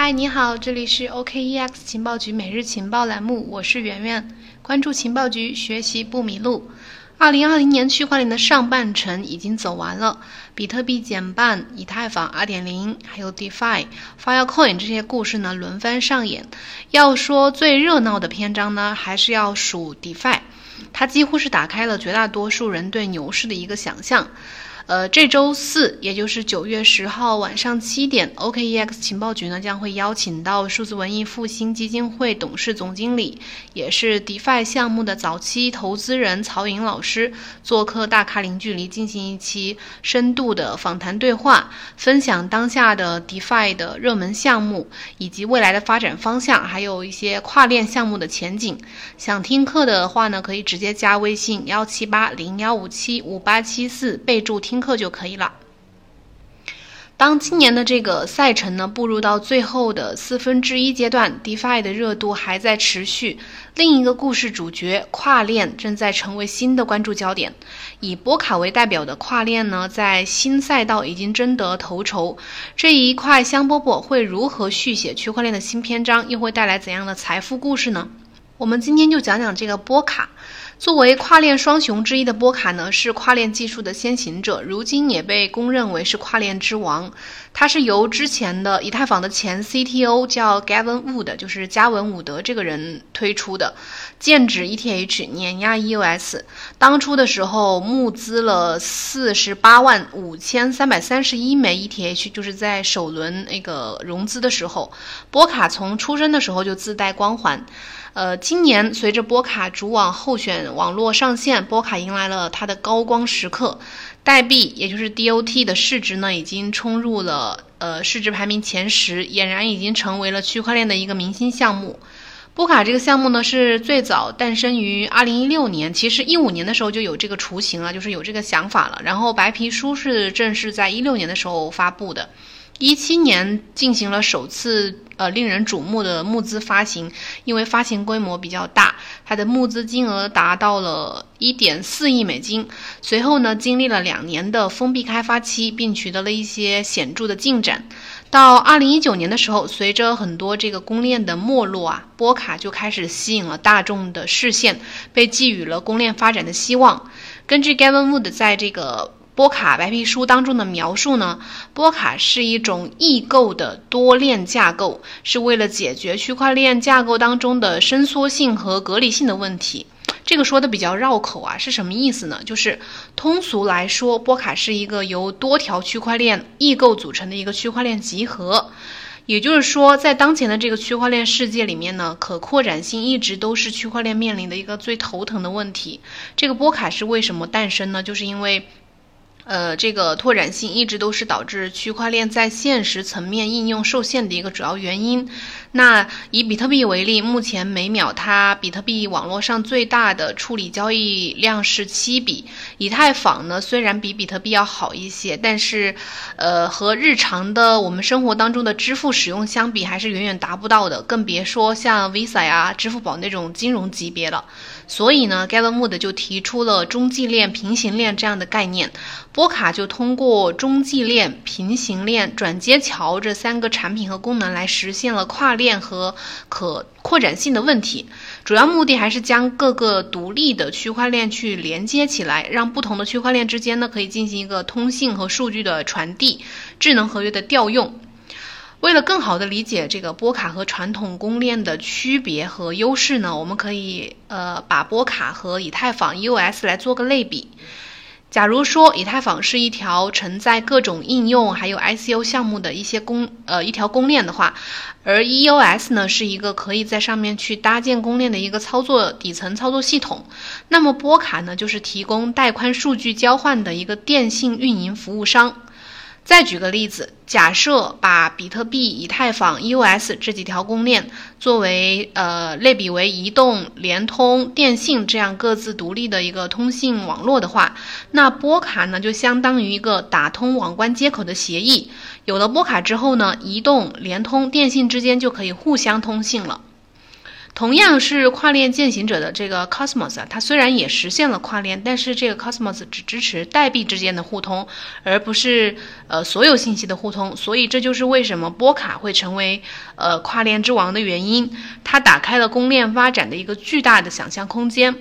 嗨，你好，这里是 OKEX 情报局每日情报栏目，我是圆圆，关注情报局，学习不迷路。二零二零年区块链的上半程已经走完了，比特币减半，以太坊二点零，还有 DeFi、Filecoin 这些故事呢轮番上演。要说最热闹的篇章呢，还是要数 DeFi，它几乎是打开了绝大多数人对牛市的一个想象。呃，这周四，也就是九月十号晚上七点，OKEX 情报局呢将会邀请到数字文艺复兴基金会董事总经理，也是 DeFi 项目的早期投资人曹颖老师做客大咖零距离，进行一期深度的访谈对话，分享当下的 DeFi 的热门项目以及未来的发展方向，还有一些跨链项目的前景。想听课的话呢，可以直接加微信幺七八零幺五七五八七四，备注听。课就可以了。当今年的这个赛程呢步入到最后的四分之一阶段，DeFi 的热度还在持续。另一个故事主角跨链正在成为新的关注焦点。以波卡为代表的跨链呢，在新赛道已经争得头筹。这一块香饽饽会如何续写区块链的新篇章？又会带来怎样的财富故事呢？我们今天就讲讲这个波卡。作为跨链双雄之一的波卡呢，是跨链技术的先行者，如今也被公认为是跨链之王。它是由之前的以太坊的前 CTO 叫 Gavin Wood，就是加文伍德这个人推出的，剑指 ETH，碾压 EOS。当初的时候募资了四十八万五千三百三十一枚 ETH，就是在首轮那个融资的时候，波卡从出生的时候就自带光环。呃，今年随着波卡主网候选网络上线，波卡迎来了它的高光时刻。代币也就是 DOT 的市值呢，已经冲入了呃市值排名前十，俨然已经成为了区块链的一个明星项目。波卡这个项目呢，是最早诞生于二零一六年，其实一五年的时候就有这个雏形了，就是有这个想法了。然后白皮书是正式在一六年的时候发布的。一七年进行了首次呃令人瞩目的募资发行，因为发行规模比较大，它的募资金额达到了一点四亿美金。随后呢，经历了两年的封闭开发期，并取得了一些显著的进展。到二零一九年的时候，随着很多这个公链的没落啊，波卡就开始吸引了大众的视线，被寄予了公链发展的希望。根据 Gavin Wood 在这个。波卡白皮书当中的描述呢？波卡是一种异构的多链架构，是为了解决区块链架构当中的伸缩性和隔离性的问题。这个说的比较绕口啊，是什么意思呢？就是通俗来说，波卡是一个由多条区块链异构组成的一个区块链集合。也就是说，在当前的这个区块链世界里面呢，可扩展性一直都是区块链面临的一个最头疼的问题。这个波卡是为什么诞生呢？就是因为。呃，这个拓展性一直都是导致区块链在现实层面应用受限的一个主要原因。那以比特币为例，目前每秒它比特币网络上最大的处理交易量是七笔。以太坊呢，虽然比比特币要好一些，但是，呃，和日常的我们生活当中的支付使用相比，还是远远达不到的，更别说像 Visa 呀、支付宝那种金融级别了。所以呢，Gavin Wood 就提出了中继链、平行链这样的概念。波卡就通过中继链、平行链、转接桥这三个产品和功能来实现了跨链和可扩展性的问题。主要目的还是将各个独立的区块链去连接起来，让不同的区块链之间呢可以进行一个通信和数据的传递、智能合约的调用。为了更好的理解这个波卡和传统公链的区别和优势呢，我们可以呃把波卡和以太坊 EOS 来做个类比。假如说以太坊是一条承载各种应用还有 ICO 项目的一些公呃一条公链的话，而 EOS 呢是一个可以在上面去搭建公链的一个操作底层操作系统，那么波卡呢就是提供带宽数据交换的一个电信运营服务商。再举个例子，假设把比特币、以太坊、EOS 这几条公链作为呃类比为移动、联通、电信这样各自独立的一个通信网络的话，那波卡呢就相当于一个打通网关接口的协议。有了波卡之后呢，移动、联通、电信之间就可以互相通信了。同样是跨链践行者的这个 Cosmos 啊，它虽然也实现了跨链，但是这个 Cosmos 只支持代币之间的互通，而不是呃所有信息的互通。所以这就是为什么波卡会成为呃跨链之王的原因。它打开了公链发展的一个巨大的想象空间。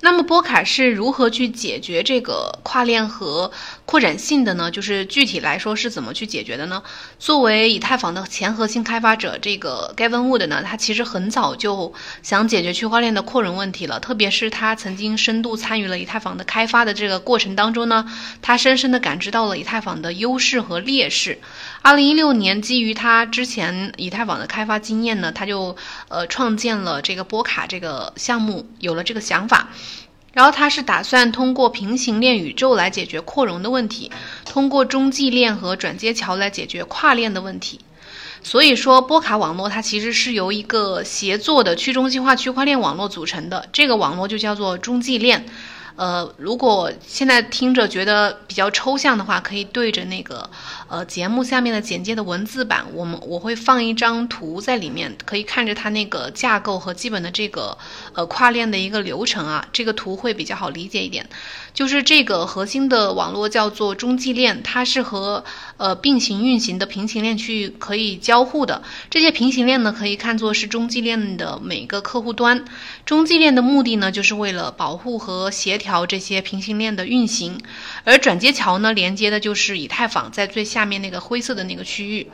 那么波卡是如何去解决这个跨链和扩展性的呢？就是具体来说是怎么去解决的呢？作为以太坊的前核心开发者，这个 Gavin Wood 呢，他其实很早就想解决区块链的扩容问题了。特别是他曾经深度参与了以太坊的开发的这个过程当中呢，他深深的感知到了以太坊的优势和劣势。二零一六年，基于他之前以太坊的开发经验呢，他就呃创建了这个波卡这个项目，有了这个想法。然后他是打算通过平行链宇宙来解决扩容的问题，通过中继链和转接桥来解决跨链的问题。所以说，波卡网络它其实是由一个协作的去中心化区块链网络组成的，这个网络就叫做中继链。呃，如果现在听着觉得比较抽象的话，可以对着那个呃节目下面的简介的文字版，我们我会放一张图在里面，可以看着它那个架构和基本的这个呃跨链的一个流程啊，这个图会比较好理解一点。就是这个核心的网络叫做中继链，它是和呃并行运行的平行链去可以交互的。这些平行链呢，可以看作是中继链的每个客户端。中继链的目的呢，就是为了保护和协调这些平行链的运行。而转接桥呢，连接的就是以太坊在最下下面那个灰色的那个区域。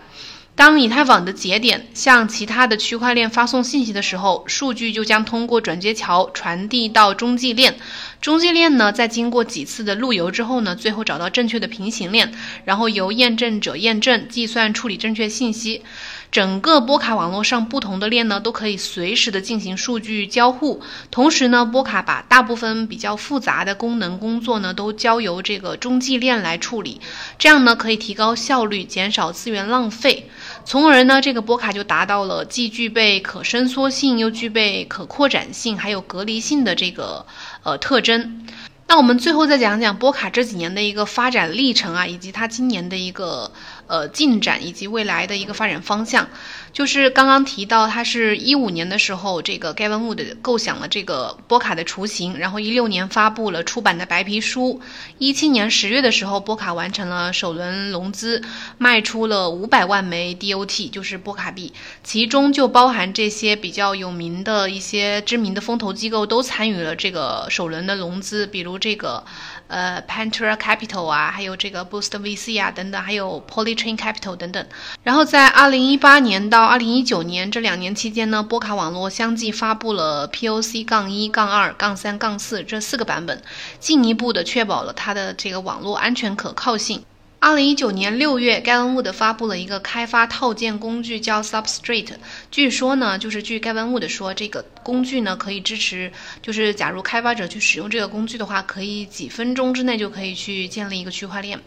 当以太坊的节点向其他的区块链发送信息的时候，数据就将通过转接桥传递到中继链。中继链呢，在经过几次的路由之后呢，最后找到正确的平行链，然后由验证者验证、计算、处理正确信息。整个波卡网络上不同的链呢，都可以随时的进行数据交互。同时呢，波卡把大部分比较复杂的功能工作呢，都交由这个中继链来处理。这样呢，可以提高效率，减少资源浪费。从而呢，这个波卡就达到了既具备可伸缩性，又具备可扩展性，还有隔离性的这个呃特征。那我们最后再讲讲波卡这几年的一个发展历程啊，以及它今年的一个呃进展，以及未来的一个发展方向。就是刚刚提到，它是一五年的时候，这个 Gavin Wood 构想了这个波卡的雏形，然后一六年发布了出版的白皮书，一七年十月的时候，波卡完成了首轮融资，卖出了五百万枚 DOT，就是波卡币，其中就包含这些比较有名的一些知名的风投机构都参与了这个首轮的融资，比如这个。呃，Pantera Capital 啊，还有这个 Boost VC 啊，等等，还有 Polychain Capital 等等。然后在二零一八年到二零一九年这两年期间呢，波卡网络相继发布了 POC 杠一、杠二、杠三、杠四这四个版本，进一步的确保了它的这个网络安全可靠性。二零一九年六月，Gavin Wood 发布了一个开发套件工具，叫 Substrate。据说呢，就是据 Gavin Wood 说，这个工具呢可以支持，就是假如开发者去使用这个工具的话，可以几分钟之内就可以去建立一个区块链。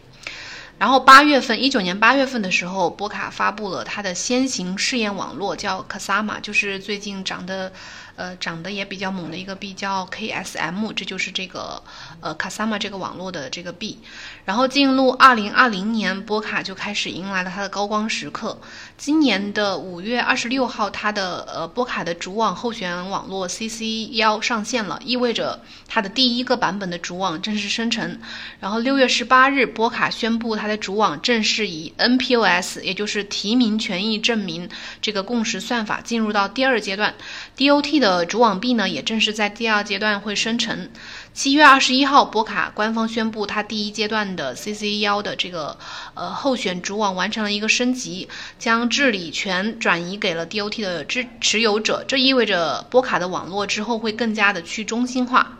然后八月份，一九年八月份的时候，波卡发布了它的先行试验网络，叫 Kasama，就是最近涨的。呃，涨得也比较猛的一个币叫 KSM，这就是这个呃 Kasama 这个网络的这个币。然后进入二零二零年，波卡就开始迎来了它的高光时刻。今年的五月二十六号，它的呃波卡的主网候选网络 CC 幺上线了，意味着它的第一个版本的主网正式生成。然后六月十八日，波卡宣布它的主网正式以 NPOS，也就是提名权益证明这个共识算法进入到第二阶段。DOT 的呃主网币呢，也正是在第二阶段会生成。七月二十一号，波卡官方宣布，它第一阶段的 CC 幺的这个呃候选主网完成了一个升级，将治理权转移给了 DOT 的持持有者。这意味着波卡的网络之后会更加的去中心化。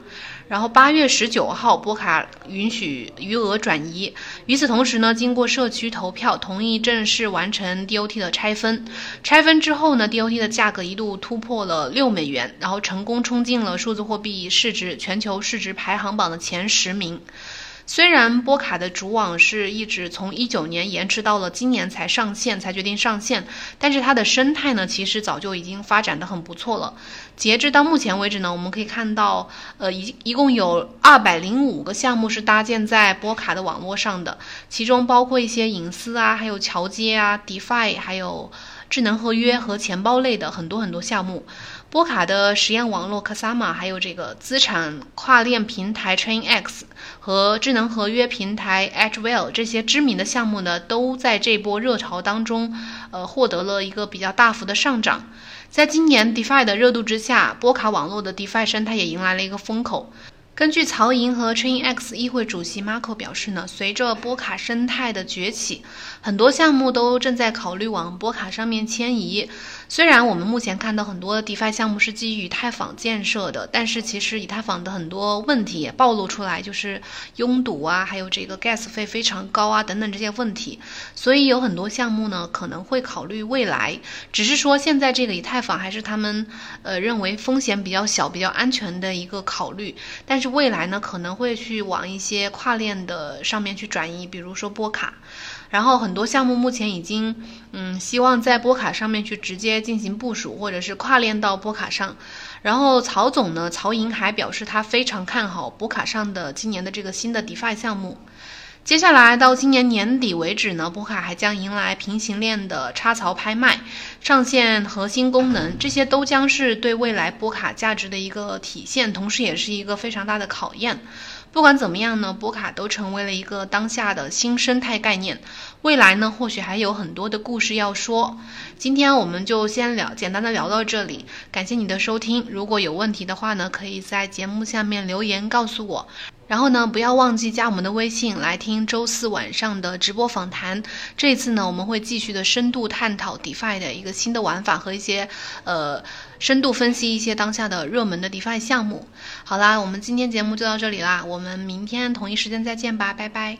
然后八月十九号，波卡允许余额转移。与此同时呢，经过社区投票同意正式完成 DOT 的拆分。拆分之后呢，DOT 的价格一度突破了六美元，然后成功冲进了数字货币市值全球市值排行榜的前十名。虽然波卡的主网是一直从一九年延迟到了今年才上线，才决定上线，但是它的生态呢，其实早就已经发展的很不错了。截至到目前为止呢，我们可以看到，呃，一一共有二百零五个项目是搭建在波卡的网络上的，其中包括一些隐私啊，还有桥接啊，DeFi，还有智能合约和钱包类的很多很多项目。波卡的实验网络 Kasama，还有这个资产跨链平台 ChainX 和智能合约平台 Edgewell 这些知名的项目呢，都在这波热潮当中，呃，获得了一个比较大幅的上涨。在今年 DeFi 的热度之下，波卡网络的 DeFi 生态也迎来了一个风口。根据曹寅和 ChainX 议会主席 Marco 表示呢，随着波卡生态的崛起，很多项目都正在考虑往波卡上面迁移。虽然我们目前看到很多的 DeFi 项目是基于以太坊建设的，但是其实以太坊的很多问题也暴露出来，就是拥堵啊，还有这个 gas 费非常高啊等等这些问题。所以有很多项目呢可能会考虑未来，只是说现在这个以太坊还是他们呃认为风险比较小、比较安全的一个考虑。但是未来呢可能会去往一些跨链的上面去转移，比如说波卡。然后很多项目目前已经，嗯，希望在波卡上面去直接进行部署，或者是跨链到波卡上。然后曹总呢，曹莹还表示他非常看好波卡上的今年的这个新的 DeFi 项目。接下来到今年年底为止呢，波卡还将迎来平行链的插槽拍卖、上线核心功能，这些都将是对未来波卡价值的一个体现，同时也是一个非常大的考验。不管怎么样呢，波卡都成为了一个当下的新生态概念。未来呢，或许还有很多的故事要说。今天我们就先聊，简单的聊到这里。感谢你的收听，如果有问题的话呢，可以在节目下面留言告诉我。然后呢，不要忘记加我们的微信来听周四晚上的直播访谈。这次呢，我们会继续的深度探讨 DeFi 的一个新的玩法和一些呃深度分析一些当下的热门的 DeFi 项目。好啦，我们今天节目就到这里啦，我们明天同一时间再见吧，拜拜。